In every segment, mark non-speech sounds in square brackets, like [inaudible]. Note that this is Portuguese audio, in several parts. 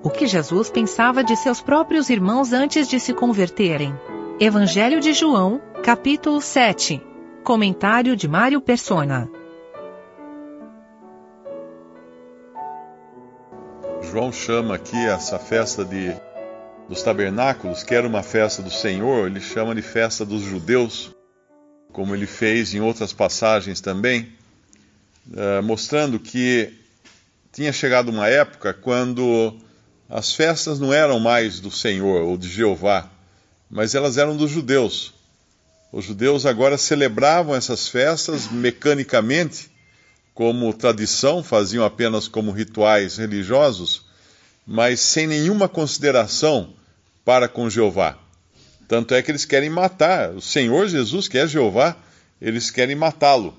O que Jesus pensava de seus próprios irmãos antes de se converterem. Evangelho de João, capítulo 7. Comentário de Mário Persona. João chama aqui essa festa de, dos tabernáculos, que era uma festa do Senhor, ele chama de festa dos judeus, como ele fez em outras passagens também, uh, mostrando que tinha chegado uma época quando as festas não eram mais do Senhor ou de Jeová, mas elas eram dos judeus. Os judeus agora celebravam essas festas mecanicamente, como tradição, faziam apenas como rituais religiosos, mas sem nenhuma consideração para com Jeová. Tanto é que eles querem matar o Senhor Jesus, que é Jeová, eles querem matá-lo.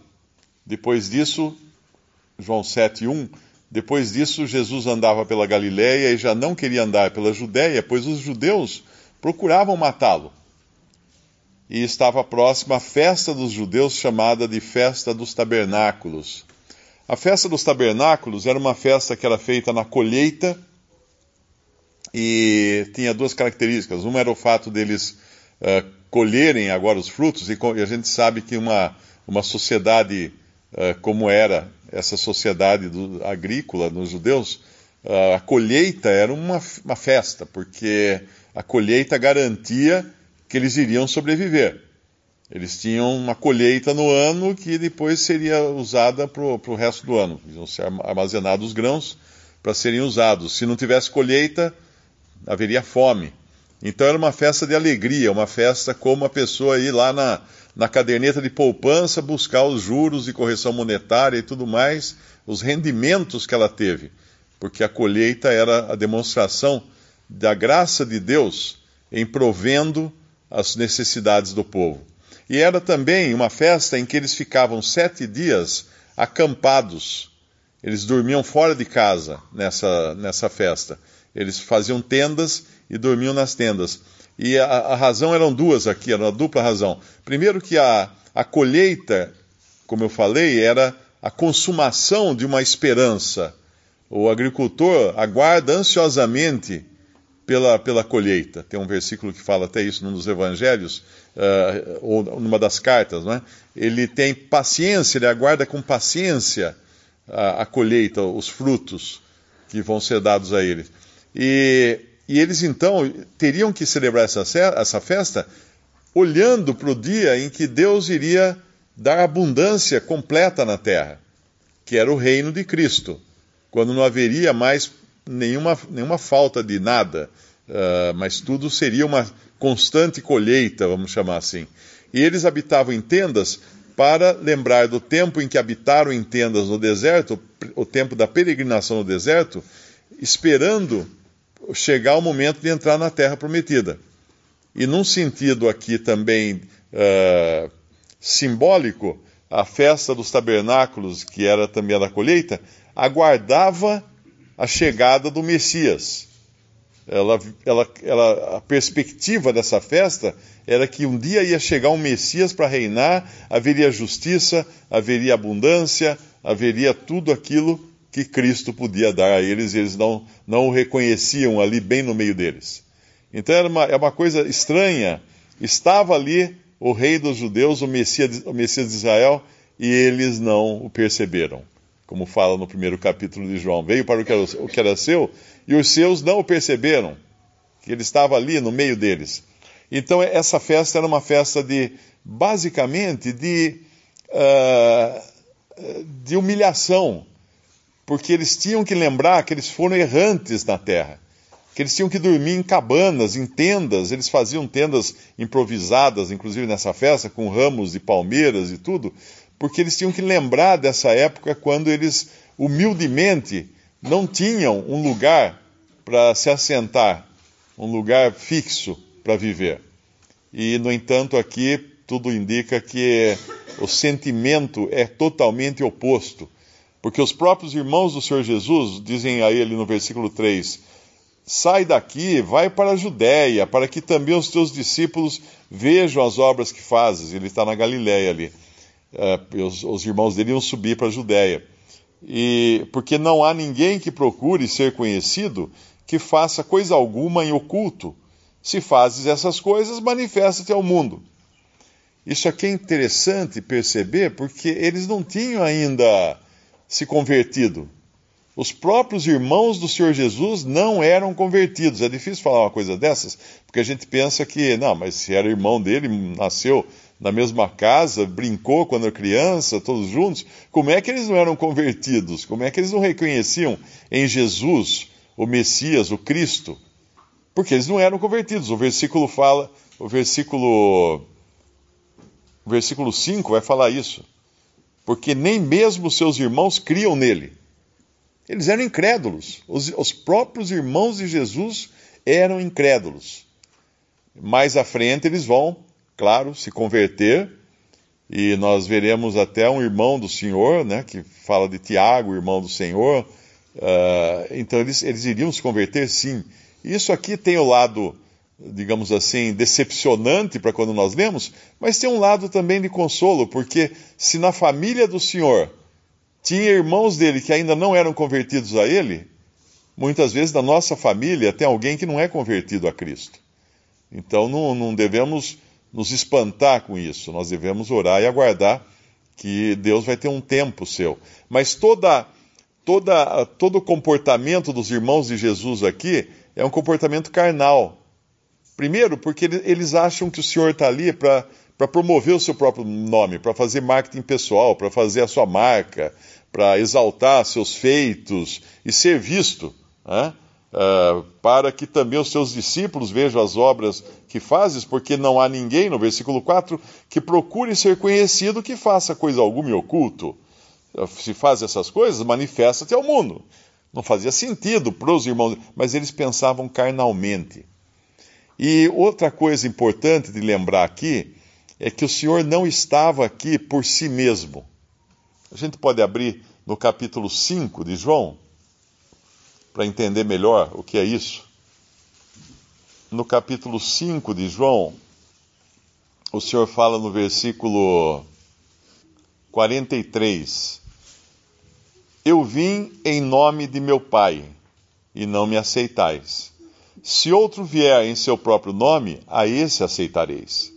Depois disso, João 7:1 depois disso, Jesus andava pela Galiléia e já não queria andar pela Judéia, pois os judeus procuravam matá-lo. E estava próxima a festa dos judeus, chamada de Festa dos Tabernáculos. A Festa dos Tabernáculos era uma festa que era feita na colheita e tinha duas características. Uma era o fato deles uh, colherem agora os frutos, e, a gente sabe que uma, uma sociedade uh, como era essa sociedade do, agrícola nos judeus, a colheita era uma, uma festa, porque a colheita garantia que eles iriam sobreviver. Eles tinham uma colheita no ano que depois seria usada para o resto do ano. Iam ser armazenados os grãos para serem usados. Se não tivesse colheita, haveria fome. Então era uma festa de alegria, uma festa como a pessoa ir lá na, na caderneta de poupança buscar os juros e correção monetária e tudo mais, os rendimentos que ela teve, porque a colheita era a demonstração da graça de Deus em provendo as necessidades do povo. E era também uma festa em que eles ficavam sete dias acampados. Eles dormiam fora de casa nessa, nessa festa. Eles faziam tendas e dormiam nas tendas. E a, a razão eram duas aqui, era uma dupla razão. Primeiro que a, a colheita, como eu falei, era a consumação de uma esperança. O agricultor aguarda ansiosamente pela, pela colheita. Tem um versículo que fala até isso num dos evangelhos, uh, ou numa das cartas, não é? Ele tem paciência, ele aguarda com paciência a, a colheita, os frutos que vão ser dados a ele. E e eles então teriam que celebrar essa, essa festa olhando para o dia em que Deus iria dar abundância completa na terra, que era o reino de Cristo, quando não haveria mais nenhuma, nenhuma falta de nada, uh, mas tudo seria uma constante colheita, vamos chamar assim. E eles habitavam em tendas para lembrar do tempo em que habitaram em tendas no deserto, o tempo da peregrinação no deserto, esperando chegar o momento de entrar na terra prometida. E num sentido aqui também uh, simbólico, a festa dos tabernáculos, que era também a da colheita, aguardava a chegada do Messias. Ela, ela, ela, a perspectiva dessa festa era que um dia ia chegar um Messias para reinar, haveria justiça, haveria abundância, haveria tudo aquilo que Cristo podia dar a eles, e eles não, não o reconheciam ali bem no meio deles. Então era uma, é uma coisa estranha. Estava ali o rei dos judeus, o Messias, o Messias de Israel, e eles não o perceberam. Como fala no primeiro capítulo de João. Veio para o que, era, seu, e os seus não o perceberam, que ele estava ali no meio deles. Então essa festa era uma festa de, basicamente, de, uh, de humilhação porque eles tinham que lembrar que eles foram errantes na terra, que eles tinham que dormir em cabanas, em tendas, eles faziam tendas improvisadas, inclusive nessa festa, com ramos de palmeiras e tudo, porque eles tinham que lembrar dessa época quando eles humildemente não tinham um lugar para se assentar, um lugar fixo para viver. E, no entanto, aqui tudo indica que o sentimento é totalmente oposto. Porque os próprios irmãos do Senhor Jesus dizem a ele no versículo 3: Sai daqui, vai para a Judéia, para que também os teus discípulos vejam as obras que fazes. Ele está na Galiléia ali. Uh, os, os, irmãos dele iam subir para a Judéia. E porque não há ninguém que procure ser conhecido que faça coisa alguma em oculto. Se fazes essas coisas, manifesta-te ao mundo. Isso aqui é interessante perceber porque eles não tinham ainda se convertido. Os próprios irmãos do Senhor Jesus não eram convertidos. É difícil falar uma coisa dessas, porque a gente pensa que, não, mas se era irmão dele, nasceu na mesma casa, brincou quando criança, todos juntos, como é que eles não eram convertidos? Como é que eles não reconheciam em Jesus o Messias, o Cristo? Porque eles não eram convertidos. O versículo fala, o versículo o versículo 5 vai falar isso. Porque nem mesmo seus irmãos criam nele. Eles eram incrédulos. Os, os próprios irmãos de Jesus eram incrédulos. Mais à frente eles vão, claro, se converter. E nós veremos até um irmão do Senhor, né, que fala de Tiago, irmão do Senhor. Uh, então eles, eles iriam se converter, sim. Isso aqui tem o lado, digamos assim, decepcionante para quando nós lemos, mas tem um lado também de consolo, porque se na família do Senhor tinha irmãos dele que ainda não eram convertidos a ele, muitas vezes na nossa família tem alguém que não é convertido a Cristo. Então não, não devemos nos espantar com isso, nós devemos orar e aguardar que Deus vai ter um tempo seu. Mas toda, toda, todo o comportamento dos irmãos de Jesus aqui é um comportamento carnal. Primeiro, porque eles acham que o Senhor está ali para promover o seu próprio nome, para fazer marketing pessoal, para fazer a sua marca, para exaltar seus feitos e ser visto, né? Uh, para que também os seus discípulos vejam as obras que fazes, porque não há ninguém, no versículo 4, que procure ser conhecido que faça coisa alguma em oculto. Se faz essas coisas, manifesta-te ao mundo. Não fazia sentido para os irmãos, mas eles pensavam carnalmente. E outra coisa importante de lembrar aqui é que o Senhor não estava aqui por si mesmo. A gente pode abrir no capítulo 5 de João, para entender melhor o que é isso. No capítulo 5 de João, o Senhor fala no versículo 43: Eu vim em nome de meu Pai, e não me aceitais. Se outro vier em seu próprio nome, a esse aceitareis.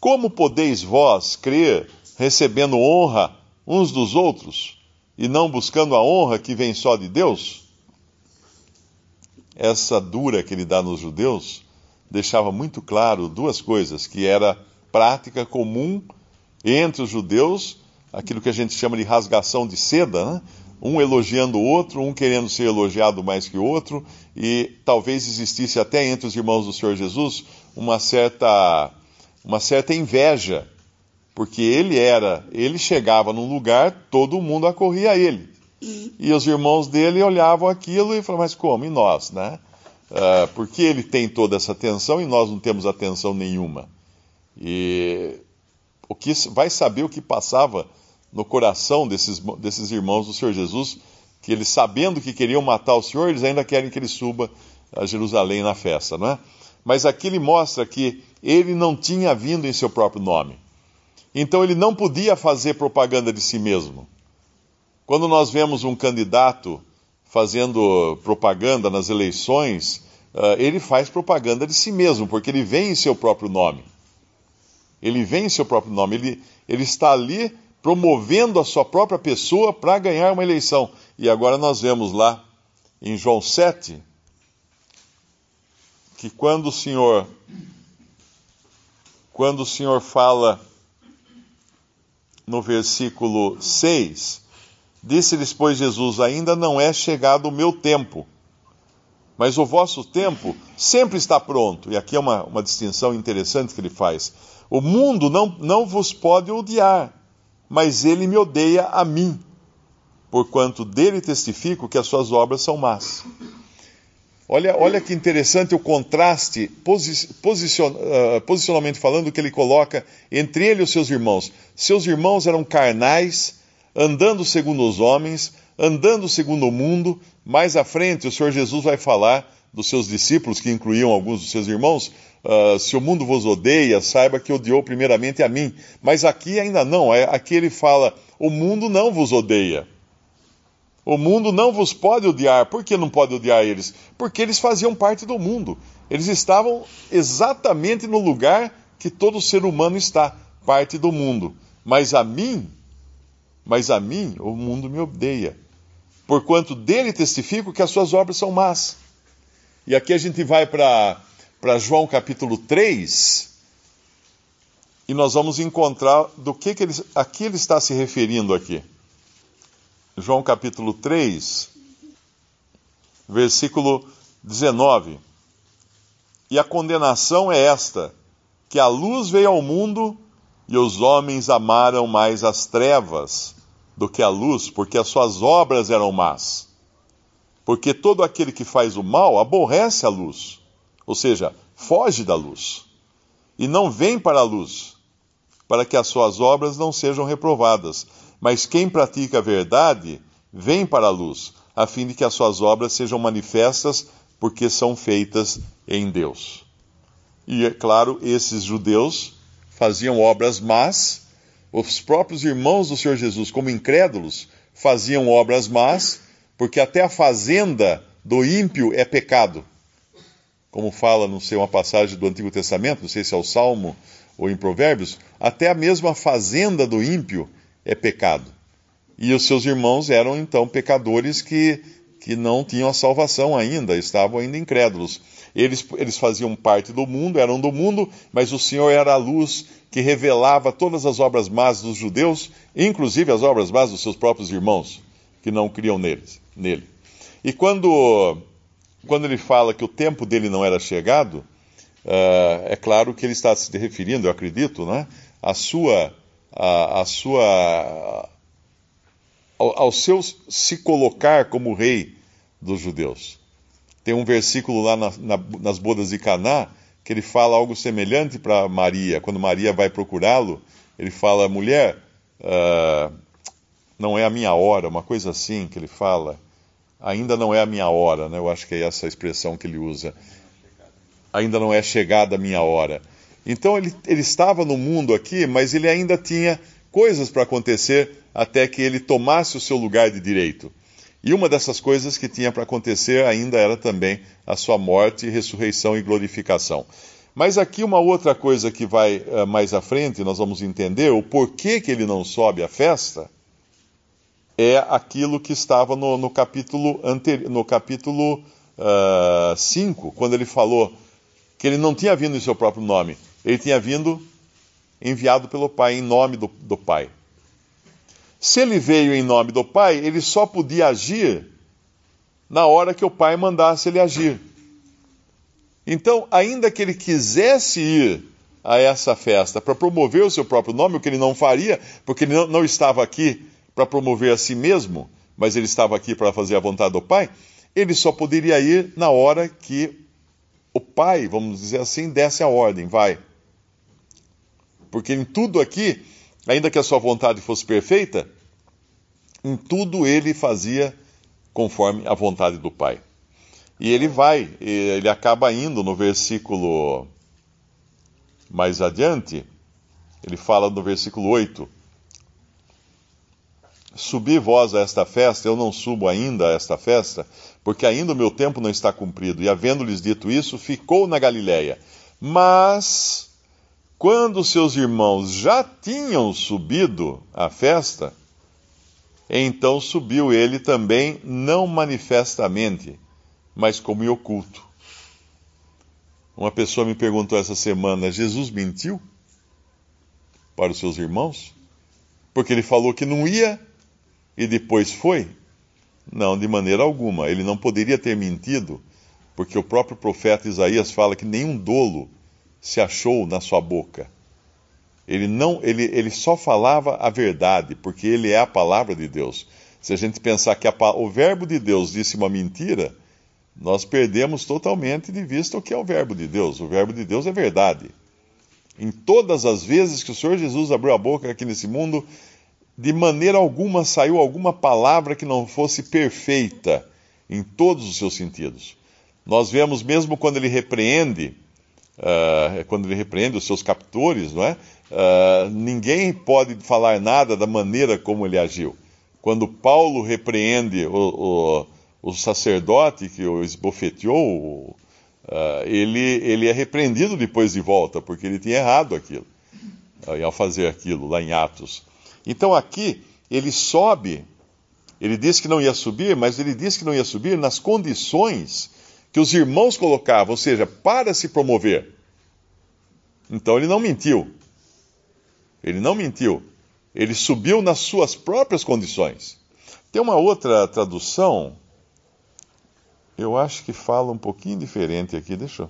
Como podeis vós crer, recebendo honra uns dos outros, e não buscando a honra que vem só de Deus? Essa dura que ele dá nos judeus deixava muito claro duas coisas, que era prática comum entre os judeus, aquilo que a gente chama de rasgação de seda, né? um elogiando o outro, um querendo ser elogiado mais que o outro, e talvez existisse até entre os irmãos do Senhor Jesus uma certa uma certa inveja, porque ele era, ele chegava num lugar, todo mundo acorria a ele. E os irmãos dele olhavam aquilo e falavam, mas como? E nós, né? Uh, porque ele tem toda essa atenção e nós não temos atenção nenhuma. E o que vai saber o que passava no coração desses, desses irmãos do Senhor Jesus, que eles sabendo que queriam matar o Senhor, eles ainda querem que ele suba a Jerusalém na festa, não é? Mas aqui ele mostra que ele não tinha vindo em seu próprio nome. Então ele não podia fazer propaganda de si mesmo. Quando nós vemos um candidato fazendo propaganda nas eleições, uh, ele faz propaganda de si mesmo, porque ele vem em seu próprio nome. Ele vem em seu próprio nome, ele, ele está ali promovendo a sua própria pessoa para ganhar uma eleição. E agora nós vemos lá em João 7 que quando o Senhor quando o Senhor fala no versículo 6, disse-lhes, pois Jesus, ainda não é chegado o meu tempo, mas o vosso tempo sempre está pronto. E aqui é uma, uma distinção interessante que ele faz. O mundo não, não vos pode odiar, mas ele me odeia a mim, porquanto dele testifico que as suas obras são más. Olha, olha que interessante o contraste, posicion, uh, posicionalmente falando, que ele coloca entre ele e os seus irmãos. Seus irmãos eram carnais, andando segundo os homens, andando segundo o mundo. Mais à frente, o Senhor Jesus vai falar dos seus discípulos, que incluíam alguns dos seus irmãos. Uh, se o mundo vos odeia, saiba que odiou primeiramente a mim. Mas aqui ainda não, é, aqui ele fala: o mundo não vos odeia. O mundo não vos pode odiar. Por que não pode odiar eles? Porque eles faziam parte do mundo. Eles estavam exatamente no lugar que todo ser humano está, parte do mundo. Mas a mim, mas a mim o mundo me odeia. Porquanto dele testifico que as suas obras são más. E aqui a gente vai para João capítulo 3, e nós vamos encontrar do que, que ele, a que ele está se referindo aqui. João capítulo 3, versículo 19. E a condenação é esta: que a luz veio ao mundo e os homens amaram mais as trevas do que a luz, porque as suas obras eram más. Porque todo aquele que faz o mal aborrece a luz, ou seja, foge da luz, e não vem para a luz, para que as suas obras não sejam reprovadas. Mas quem pratica a verdade vem para a luz, a fim de que as suas obras sejam manifestas, porque são feitas em Deus. E é claro, esses judeus faziam obras más, os próprios irmãos do Senhor Jesus, como incrédulos, faziam obras más, porque até a fazenda do ímpio é pecado. Como fala, não sei, uma passagem do Antigo Testamento, não sei se é o Salmo ou em Provérbios, até a mesma fazenda do ímpio é pecado. E os seus irmãos eram então pecadores que, que não tinham a salvação ainda, estavam ainda incrédulos. Eles, eles faziam parte do mundo, eram do mundo, mas o Senhor era a luz que revelava todas as obras más dos judeus, inclusive as obras más dos seus próprios irmãos, que não criam neles, nele. E quando, quando ele fala que o tempo dele não era chegado, Uh, é claro que ele está se referindo, eu acredito, né, à sua, à, à sua, ao, seu se colocar como rei dos judeus. Tem um versículo lá na, na, nas bodas de Caná que ele fala algo semelhante para Maria. Quando Maria vai procurá-lo, ele fala: mulher, uh, não é a minha hora, uma coisa assim que ele fala. Ainda não é a minha hora, né? Eu acho que é essa a expressão que ele usa ainda não é chegada a minha hora. Então ele, ele estava no mundo aqui, mas ele ainda tinha coisas para acontecer até que ele tomasse o seu lugar de direito. E uma dessas coisas que tinha para acontecer ainda era também a sua morte, ressurreição e glorificação. Mas aqui uma outra coisa que vai uh, mais à frente, nós vamos entender o porquê que ele não sobe à festa, é aquilo que estava no, no capítulo, anteri no capítulo 5, uh, quando ele falou que ele não tinha vindo em seu próprio nome, ele tinha vindo enviado pelo Pai, em nome do, do Pai. Se ele veio em nome do Pai, ele só podia agir na hora que o Pai mandasse ele agir. Então, ainda que ele quisesse ir a essa festa para promover o seu próprio nome, o que ele não faria, porque ele não, não estava aqui para promover a si mesmo, mas ele estava aqui para fazer a vontade do Pai, ele só poderia ir na hora que o pai, vamos dizer assim, desse a ordem, vai. Porque em tudo aqui, ainda que a sua vontade fosse perfeita, em tudo ele fazia conforme a vontade do pai. E ele vai, ele acaba indo no versículo mais adiante, ele fala no versículo 8: Subi vós a esta festa, eu não subo ainda a esta festa, porque ainda o meu tempo não está cumprido. E havendo-lhes dito isso, ficou na Galiléia. Mas, quando seus irmãos já tinham subido à festa, então subiu ele também, não manifestamente, mas como em oculto. Uma pessoa me perguntou essa semana: Jesus mentiu para os seus irmãos? Porque ele falou que não ia e depois foi? Não, de maneira alguma. Ele não poderia ter mentido, porque o próprio profeta Isaías fala que nenhum dolo se achou na sua boca. Ele não, ele, ele só falava a verdade, porque ele é a palavra de Deus. Se a gente pensar que a, o verbo de Deus disse uma mentira, nós perdemos totalmente de vista o que é o verbo de Deus. O verbo de Deus é verdade. Em todas as vezes que o Senhor Jesus abriu a boca aqui nesse mundo, de maneira alguma saiu alguma palavra que não fosse perfeita em todos os seus sentidos. Nós vemos mesmo quando ele repreende, uh, quando ele repreende os seus captores, não é? Uh, ninguém pode falar nada da maneira como ele agiu, quando Paulo repreende o, o, o sacerdote que o esbofeteou, uh, ele, ele é repreendido depois de volta, porque ele tinha errado aquilo, ao fazer aquilo lá em Atos. Então aqui, ele sobe, ele disse que não ia subir, mas ele disse que não ia subir nas condições que os irmãos colocavam, ou seja, para se promover. Então ele não mentiu. Ele não mentiu. Ele subiu nas suas próprias condições. Tem uma outra tradução, eu acho que fala um pouquinho diferente aqui. Deixa,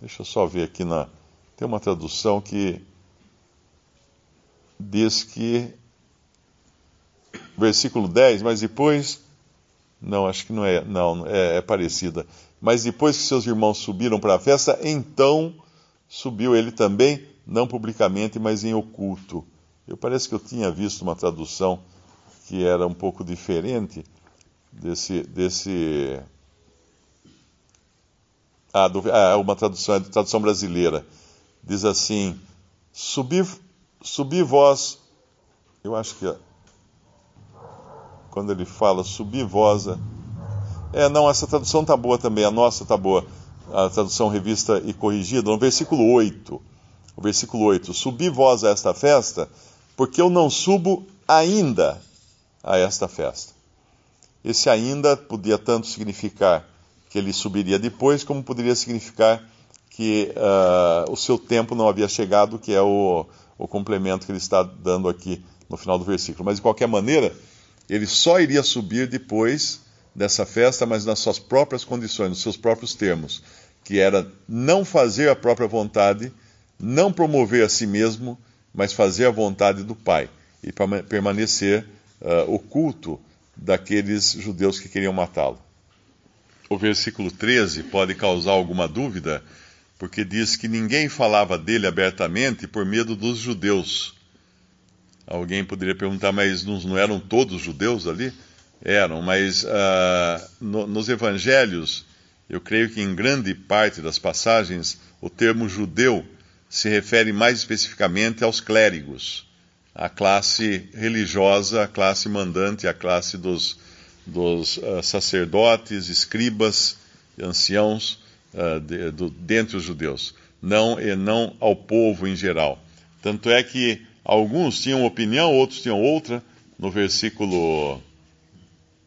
deixa eu só ver aqui na. Tem uma tradução que diz que. Versículo 10, mas depois. Não, acho que não é. Não, é, é parecida. Mas depois que seus irmãos subiram para a festa, então subiu ele também, não publicamente, mas em oculto. Eu parece que eu tinha visto uma tradução que era um pouco diferente desse. desse ah, do, ah uma tradução, é tradução brasileira. Diz assim: Subi, subi vós. Eu acho que. Quando ele fala subi vós. É, não, essa tradução tá boa também, a nossa tá boa a tradução revista e corrigida, no versículo 8. O versículo 8: Subi vós a esta festa, porque eu não subo ainda a esta festa. Esse ainda podia tanto significar que ele subiria depois, como poderia significar que uh, o seu tempo não havia chegado, que é o, o complemento que ele está dando aqui no final do versículo. Mas de qualquer maneira, ele só iria subir depois dessa festa, mas nas suas próprias condições, nos seus próprios termos que era não fazer a própria vontade, não promover a si mesmo, mas fazer a vontade do Pai e permanecer uh, oculto daqueles judeus que queriam matá-lo. O versículo 13 pode causar alguma dúvida, porque diz que ninguém falava dele abertamente por medo dos judeus. Alguém poderia perguntar, mas não eram todos judeus ali? Eram, mas uh, no, nos evangelhos eu creio que em grande parte das passagens o termo judeu se refere mais especificamente aos clérigos, a classe religiosa, a classe mandante, a classe dos, dos uh, sacerdotes, escribas, anciãos uh, de, do, dentre os judeus, não, e não ao povo em geral. Tanto é que alguns tinham opinião, outros tinham outra, no versículo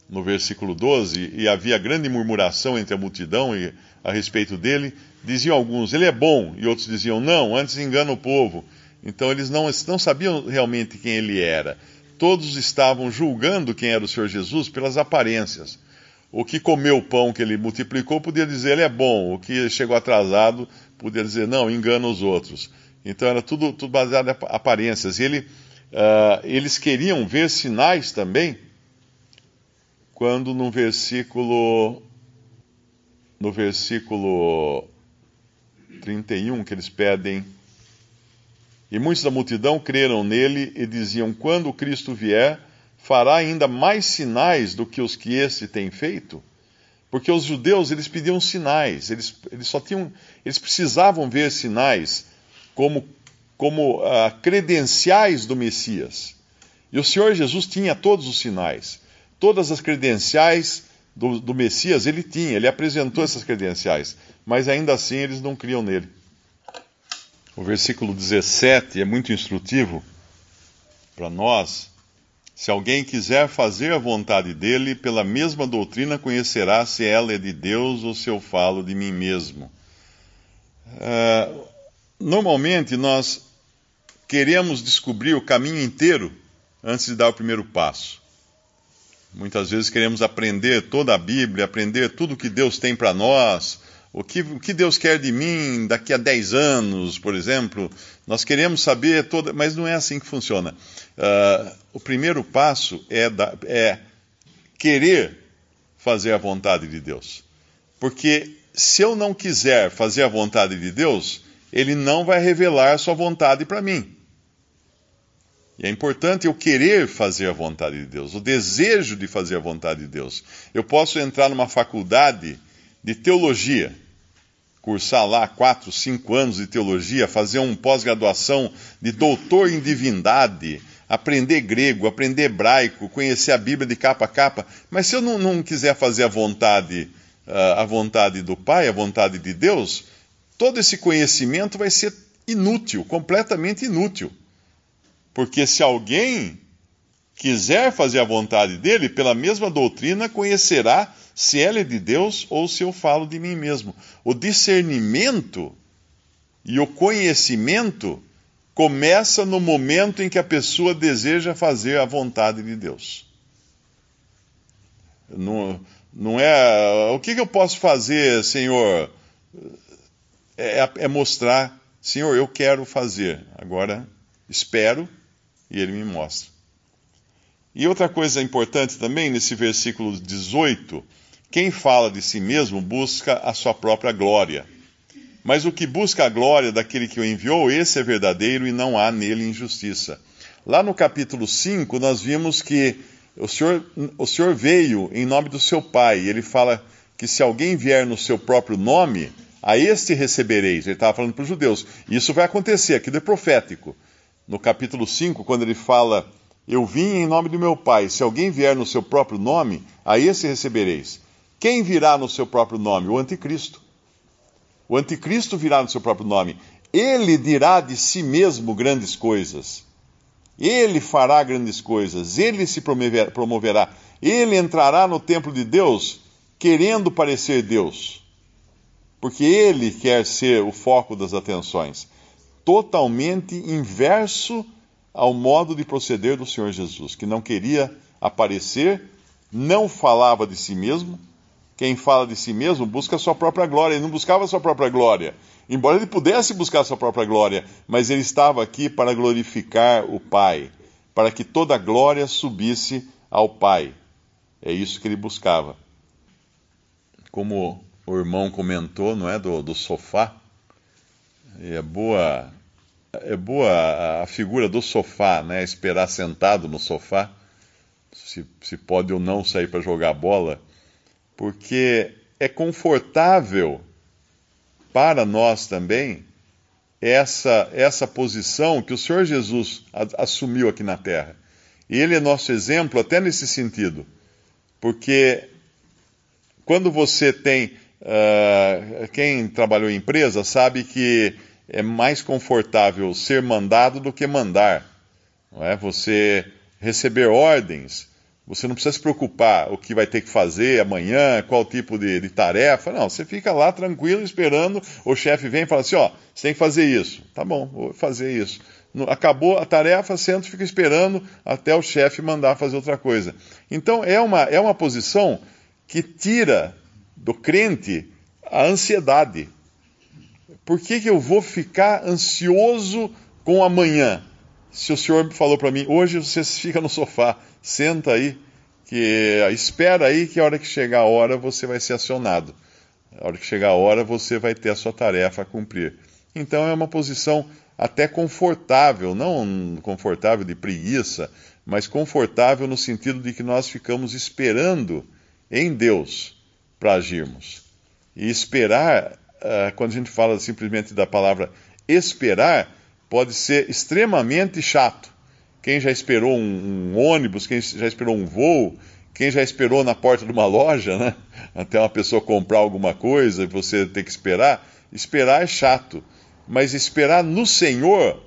no versículo 12, e havia grande murmuração entre a multidão e, a respeito dele. Diziam alguns, ele é bom, e outros diziam, não, antes engana o povo. Então eles não, não sabiam realmente quem ele era. Todos estavam julgando quem era o Senhor Jesus pelas aparências. O que comeu o pão que ele multiplicou podia dizer ele é bom, o que chegou atrasado podia dizer não, engana os outros. Então era tudo, tudo baseado em aparências. E ele, uh, eles queriam ver sinais também quando no versículo no versículo 31 que eles pedem e muitos da multidão creram nele e diziam quando Cristo vier fará ainda mais sinais do que os que este tem feito? Porque os judeus eles pediam sinais eles, eles só tinham eles precisavam ver sinais como como uh, credenciais do Messias. E o Senhor Jesus tinha todos os sinais todas as credenciais do, do, Messias ele tinha, ele apresentou essas credenciais, mas ainda assim eles não criam nele. O versículo 17 é muito instrutivo para nós. Se alguém quiser fazer a vontade dele, pela mesma doutrina conhecerá se ela é de Deus ou se eu falo de mim mesmo. Uh, normalmente nós queremos descobrir o caminho inteiro antes de dar o primeiro passo. Muitas vezes queremos aprender toda a Bíblia, aprender tudo o que Deus tem para nós, o que, o que Deus quer de mim daqui a 10 anos, por exemplo. Nós queremos saber toda, mas não é assim que funciona. Uh, o primeiro passo é, da, é querer fazer a vontade de Deus. Porque se eu não quiser fazer a vontade de Deus, Ele não vai revelar a sua vontade para mim. E é importante eu querer fazer a vontade de Deus, o desejo de fazer a vontade de Deus. Eu posso entrar numa faculdade de teologia, cursar lá quatro, cinco anos de teologia, fazer uma pós-graduação de doutor em divindade, aprender grego, aprender hebraico, conhecer a Bíblia de capa a capa, mas se eu não, não quiser fazer a vontade, uh, a vontade do Pai, a vontade de Deus, todo esse conhecimento vai ser inútil, completamente inútil. Porque se alguém quiser fazer a vontade dele, pela mesma doutrina conhecerá se ela é de Deus ou se eu falo de mim mesmo. O discernimento e o conhecimento começa no momento em que a pessoa deseja fazer a vontade de Deus. Não, não é. O que, que eu posso fazer, Senhor? É, é mostrar, Senhor, eu quero fazer. Agora espero e Ele me mostra. E outra coisa importante também, nesse versículo 18, quem fala de si mesmo busca a sua própria glória. Mas o que busca a glória daquele que o enviou, esse é verdadeiro e não há nele injustiça. Lá no capítulo 5, nós vimos que o Senhor, o Senhor veio em nome do seu Pai. Ele fala que se alguém vier no seu próprio nome, a este recebereis. Ele estava falando para os judeus. Isso vai acontecer, aquilo é profético. No capítulo 5, quando ele fala: Eu vim em nome do meu Pai, se alguém vier no seu próprio nome, a esse recebereis. Quem virá no seu próprio nome? O anticristo. O anticristo virá no seu próprio nome. Ele dirá de si mesmo grandes coisas. Ele fará grandes coisas. Ele se promoverá. Ele entrará no templo de Deus querendo parecer Deus. Porque ele quer ser o foco das atenções. Totalmente inverso ao modo de proceder do Senhor Jesus, que não queria aparecer, não falava de si mesmo, quem fala de si mesmo busca a sua própria glória. Ele não buscava a sua própria glória. Embora ele pudesse buscar a sua própria glória, mas ele estava aqui para glorificar o Pai, para que toda a glória subisse ao Pai. É isso que ele buscava. Como o irmão comentou, não é, do, do sofá, é boa, é boa a figura do sofá, né, esperar sentado no sofá, se, se pode ou não sair para jogar bola, porque é confortável para nós também essa, essa posição que o Senhor Jesus assumiu aqui na terra. Ele é nosso exemplo até nesse sentido, porque quando você tem. Uh, quem trabalhou em empresa sabe que é mais confortável ser mandado do que mandar. Não é? Você receber ordens você não precisa se preocupar o que vai ter que fazer amanhã, qual tipo de, de tarefa. Não, você fica lá tranquilo esperando. O chefe vem e fala assim: ó, você tem que fazer isso. Tá bom, vou fazer isso. Acabou a tarefa, senta e fica esperando até o chefe mandar fazer outra coisa. Então é uma, é uma posição que tira do crente a ansiedade. Por que, que eu vou ficar ansioso com amanhã? Se o senhor falou para mim, hoje você fica no sofá, senta aí, que espera aí que a hora que chegar a hora você vai ser acionado. A hora que chegar a hora você vai ter a sua tarefa a cumprir. Então é uma posição até confortável, não confortável de preguiça, mas confortável no sentido de que nós ficamos esperando em Deus para agirmos. E esperar, ah, quando a gente fala simplesmente da palavra esperar, pode ser extremamente chato. Quem já esperou um, ônibus, quem já esperou um voo, quem já esperou na porta de uma loja, né? [laughs] Até uma pessoa comprar alguma coisa e você ter que esperar. Esperar é chato. Mas esperar no Senhor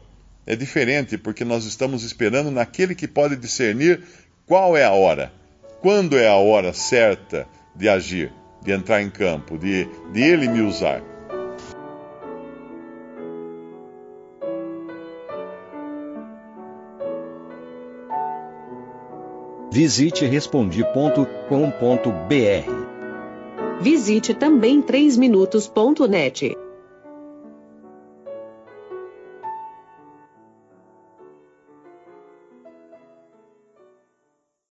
é diferente, porque nós estamos esperando naquele que pode discernir qual é a hora, quando é a hora certa de agir, de entrar em campo, de, de Ele me usar. Visite respondi.com.br. Visite também 3minutos.net.